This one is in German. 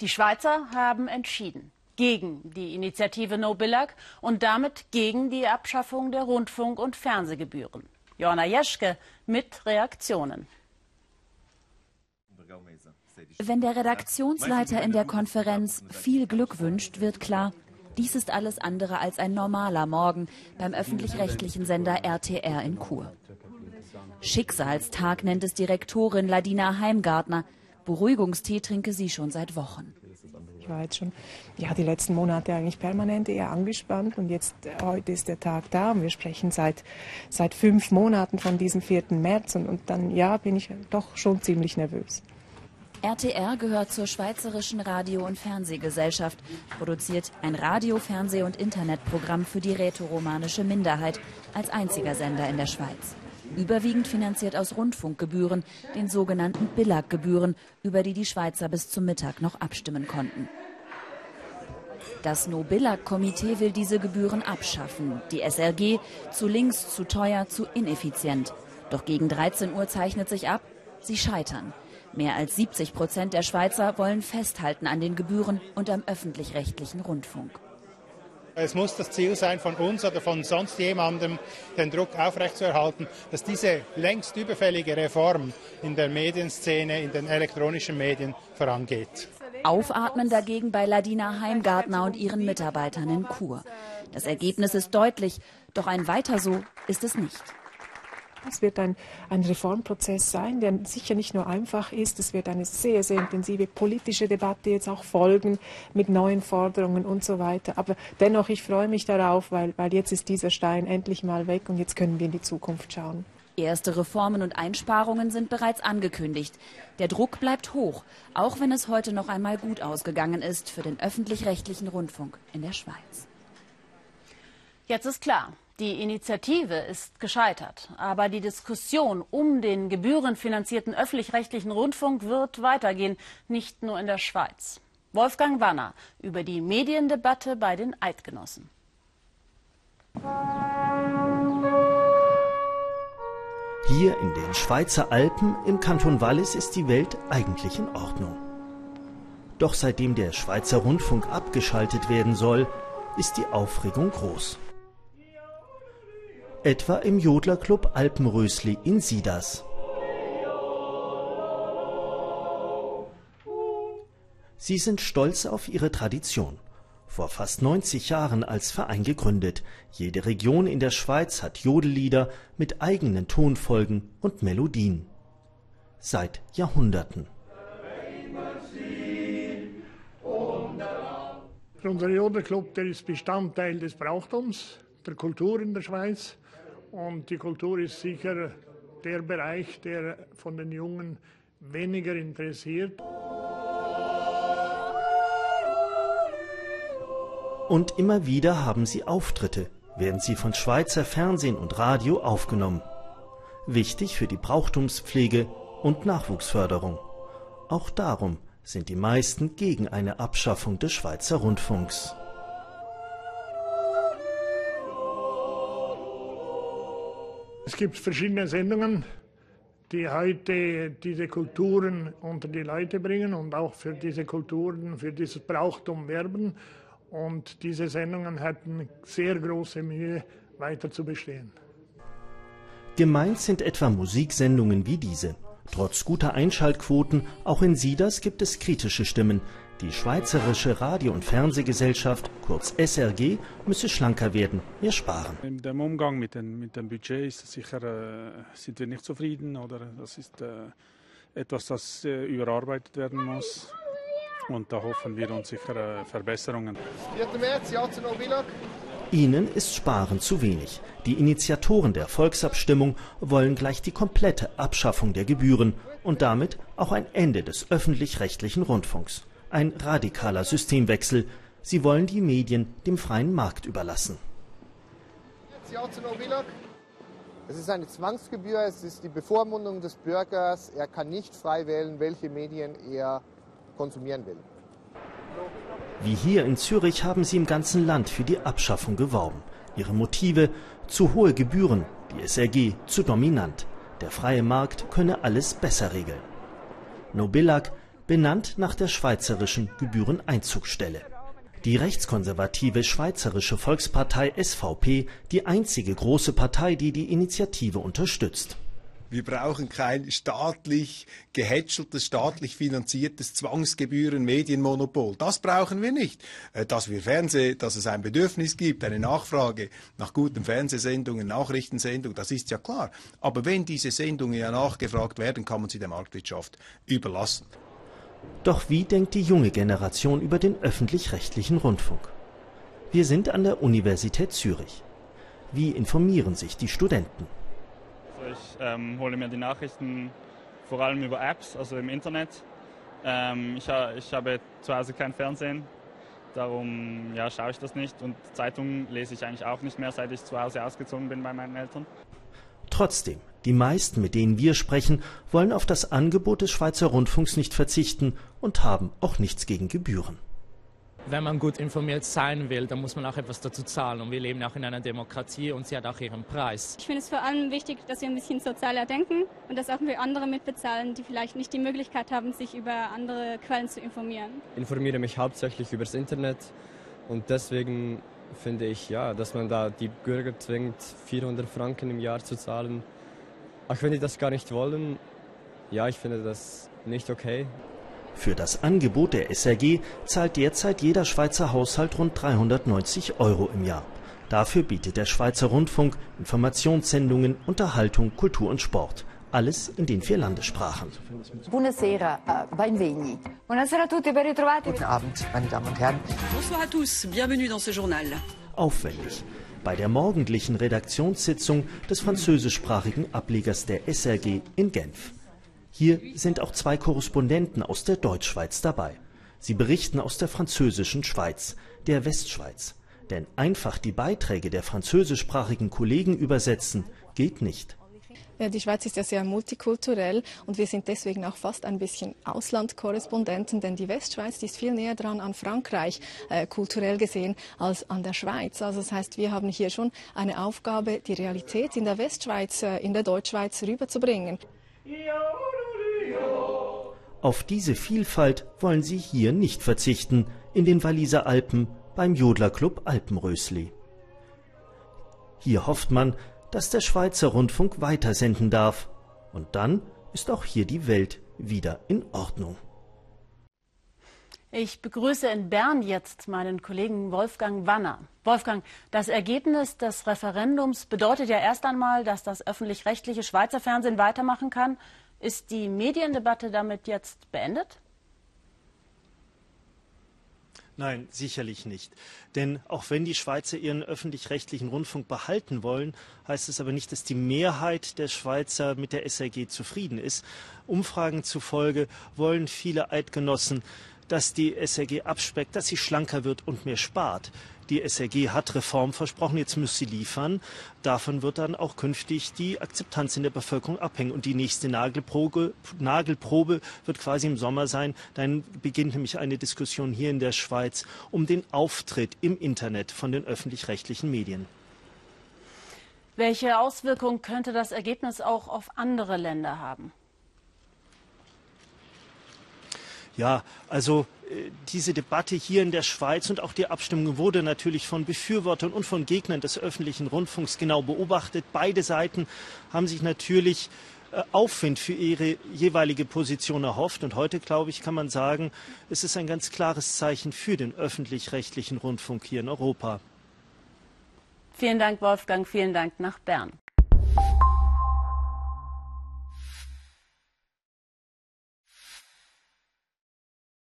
Die Schweizer haben entschieden gegen die Initiative No Billag und damit gegen die Abschaffung der Rundfunk- und Fernsehgebühren. Joanna Jeschke mit Reaktionen. Wenn der Redaktionsleiter in der Konferenz viel Glück wünscht, wird klar, dies ist alles andere als ein normaler Morgen beim öffentlich-rechtlichen Sender RTR in Chur. Schicksalstag nennt es Direktorin Ladina Heimgartner. Beruhigungstee trinke sie schon seit Wochen. Ich war jetzt schon ja, die letzten Monate eigentlich permanent eher angespannt und jetzt äh, heute ist der Tag da und wir sprechen seit, seit fünf Monaten von diesem 4. März und, und dann ja, bin ich doch schon ziemlich nervös. RTR gehört zur Schweizerischen Radio- und Fernsehgesellschaft, produziert ein Radio-, Fernseh- und Internetprogramm für die rätoromanische Minderheit als einziger Sender in der Schweiz. Überwiegend finanziert aus Rundfunkgebühren, den sogenannten Billag-Gebühren, über die die Schweizer bis zum Mittag noch abstimmen konnten. Das No-Billag-Komitee will diese Gebühren abschaffen. Die SRG zu links, zu teuer, zu ineffizient. Doch gegen 13 Uhr zeichnet sich ab, sie scheitern. Mehr als 70 Prozent der Schweizer wollen festhalten an den Gebühren und am öffentlich-rechtlichen Rundfunk. Es muss das Ziel sein von uns oder von sonst jemandem, den Druck aufrechtzuerhalten, dass diese längst überfällige Reform in der Medienszene, in den elektronischen Medien vorangeht. Aufatmen dagegen bei Ladina Heimgartner und ihren Mitarbeitern in Chur. Das Ergebnis ist deutlich, doch ein Weiter so ist es nicht. Es wird ein, ein Reformprozess sein, der sicher nicht nur einfach ist. Es wird eine sehr, sehr intensive politische Debatte jetzt auch folgen mit neuen Forderungen und so weiter. Aber dennoch, ich freue mich darauf, weil, weil jetzt ist dieser Stein endlich mal weg und jetzt können wir in die Zukunft schauen. Erste Reformen und Einsparungen sind bereits angekündigt. Der Druck bleibt hoch, auch wenn es heute noch einmal gut ausgegangen ist für den öffentlich-rechtlichen Rundfunk in der Schweiz. Jetzt ist klar, die Initiative ist gescheitert, aber die Diskussion um den gebührenfinanzierten öffentlich-rechtlichen Rundfunk wird weitergehen, nicht nur in der Schweiz. Wolfgang Wanner über die Mediendebatte bei den Eidgenossen. Hier in den Schweizer Alpen im Kanton Wallis ist die Welt eigentlich in Ordnung. Doch seitdem der Schweizer Rundfunk abgeschaltet werden soll, ist die Aufregung groß etwa im Jodlerclub Alpenrösli in Sidas. Sie sind stolz auf ihre Tradition. Vor fast 90 Jahren als Verein gegründet. Jede Region in der Schweiz hat Jodellieder mit eigenen Tonfolgen und Melodien. Seit Jahrhunderten. Unser Jodelclub, der ist Bestandteil des Brauchtums, der Kultur in der Schweiz. Und die Kultur ist sicher der Bereich, der von den Jungen weniger interessiert. Und immer wieder haben sie Auftritte, werden sie von Schweizer Fernsehen und Radio aufgenommen. Wichtig für die Brauchtumspflege und Nachwuchsförderung. Auch darum sind die meisten gegen eine Abschaffung des Schweizer Rundfunks. Es gibt verschiedene Sendungen, die heute diese Kulturen unter die Leute bringen und auch für diese Kulturen, für dieses Brauchtum werben. Und diese Sendungen hätten sehr große Mühe, weiter zu bestehen. Gemeint sind etwa Musiksendungen wie diese. Trotz guter Einschaltquoten, auch in Sieders gibt es kritische Stimmen, die Schweizerische Radio- und Fernsehgesellschaft, kurz SRG, müsse schlanker werden, mehr sparen. In dem Umgang mit, den, mit dem Budget ist sicher, äh, sind wir nicht zufrieden oder das ist äh, etwas, das äh, überarbeitet werden muss. Und da hoffen wir uns sicher äh, Verbesserungen. 4. März, ja zu Ihnen ist Sparen zu wenig. Die Initiatoren der Volksabstimmung wollen gleich die komplette Abschaffung der Gebühren und damit auch ein Ende des öffentlich-rechtlichen Rundfunks ein radikaler Systemwechsel. Sie wollen die Medien dem freien Markt überlassen. Es ist eine Zwangsgebühr, es ist die Bevormundung des Bürgers. Er kann nicht frei wählen, welche Medien er konsumieren will. Wie hier in Zürich haben sie im ganzen Land für die Abschaffung geworben. Ihre Motive zu hohe Gebühren, die SRG zu dominant. Der freie Markt könne alles besser regeln. Nobillag benannt nach der schweizerischen Gebühreneinzugstelle. Die rechtskonservative Schweizerische Volkspartei SVP, die einzige große Partei, die die Initiative unterstützt. Wir brauchen kein staatlich gehätscheltes, staatlich finanziertes Zwangsgebühren-Medienmonopol. Das brauchen wir nicht. Äh, dass wir Fernseh, dass es ein Bedürfnis gibt, eine Nachfrage nach guten Fernsehsendungen, Nachrichtensendungen, das ist ja klar. Aber wenn diese Sendungen ja nachgefragt werden, kann man sie der Marktwirtschaft überlassen. Doch wie denkt die junge Generation über den öffentlich-rechtlichen Rundfunk? Wir sind an der Universität Zürich. Wie informieren sich die Studenten? Ich ähm, hole mir die Nachrichten vor allem über Apps, also im Internet. Ähm, ich, ich, habe zu Hause kein Fernsehen, darum ja, schaue ich das nicht. Und Zeitungen lese ich eigentlich auch nicht mehr, seit ich zu Hause ausgezogen bin bei meinen Eltern. Trotzdem, die meisten, mit denen wir sprechen, wollen auf das Angebot des Schweizer Rundfunks nicht verzichten und haben auch nichts gegen Gebühren wenn man gut informiert sein will, dann muss man auch etwas dazu zahlen. Und wir leben auch in einer Demokratie und sie hat auch ihren Preis. Ich finde es vor allem wichtig, dass wir ein bisschen sozialer denken und dass auch wir andere mitbezahlen, die vielleicht nicht die Möglichkeit haben, sich über andere Quellen zu informieren. Ich informiere mich hauptsächlich über das Internet und deswegen finde ich, ja, dass man da die Bürger zwingt, 400 Franken im Jahr zu zahlen. Auch wenn die das gar nicht wollen, ja, ich finde das nicht okay. Für das Angebot der SRG zahlt derzeit jeder Schweizer Haushalt rund 390 Euro im Jahr. Dafür bietet der Schweizer Rundfunk Informationssendungen, Unterhaltung, Kultur und Sport. Alles in den vier Landessprachen. Buonasera, uh, benvegni. Buonasera a tutti, ben ritrovati. Guten Abend, meine Damen und Herren. Bonsoir à tous, bienvenue dans ce journal. Aufwendig. Bei der morgendlichen Redaktionssitzung des französischsprachigen Ablegers der SRG in Genf. Hier sind auch zwei Korrespondenten aus der Deutschschweiz dabei. Sie berichten aus der französischen Schweiz, der Westschweiz. Denn einfach die Beiträge der französischsprachigen Kollegen übersetzen geht nicht. Ja, die Schweiz ist ja sehr multikulturell und wir sind deswegen auch fast ein bisschen Auslandkorrespondenten, denn die Westschweiz die ist viel näher dran an Frankreich äh, kulturell gesehen als an der Schweiz. Also das heißt, wir haben hier schon eine Aufgabe, die Realität in der Westschweiz, äh, in der Deutschschweiz rüberzubringen. Auf diese Vielfalt wollen sie hier nicht verzichten, in den Walliser Alpen beim Jodlerclub Alpenrösli. Hier hofft man, dass der Schweizer Rundfunk weitersenden darf. Und dann ist auch hier die Welt wieder in Ordnung. Ich begrüße in Bern jetzt meinen Kollegen Wolfgang Wanner. Wolfgang, das Ergebnis des Referendums bedeutet ja erst einmal, dass das öffentlich-rechtliche Schweizer Fernsehen weitermachen kann. Ist die Mediendebatte damit jetzt beendet? Nein, sicherlich nicht. Denn auch wenn die Schweizer ihren öffentlich-rechtlichen Rundfunk behalten wollen, heißt es aber nicht, dass die Mehrheit der Schweizer mit der SRG zufrieden ist. Umfragen zufolge wollen viele Eidgenossen, dass die SRG abspeckt, dass sie schlanker wird und mehr spart. Die SRG hat Reform versprochen, jetzt muss sie liefern. Davon wird dann auch künftig die Akzeptanz in der Bevölkerung abhängen. Und die nächste Nagelprobe, Nagelprobe wird quasi im Sommer sein. Dann beginnt nämlich eine Diskussion hier in der Schweiz um den Auftritt im Internet von den öffentlich-rechtlichen Medien. Welche Auswirkungen könnte das Ergebnis auch auf andere Länder haben? Ja, also diese Debatte hier in der Schweiz und auch die Abstimmung wurde natürlich von Befürwortern und von Gegnern des öffentlichen Rundfunks genau beobachtet. Beide Seiten haben sich natürlich äh, Aufwind für ihre jeweilige Position erhofft. Und heute, glaube ich, kann man sagen, es ist ein ganz klares Zeichen für den öffentlich-rechtlichen Rundfunk hier in Europa. Vielen Dank, Wolfgang. Vielen Dank nach Bern.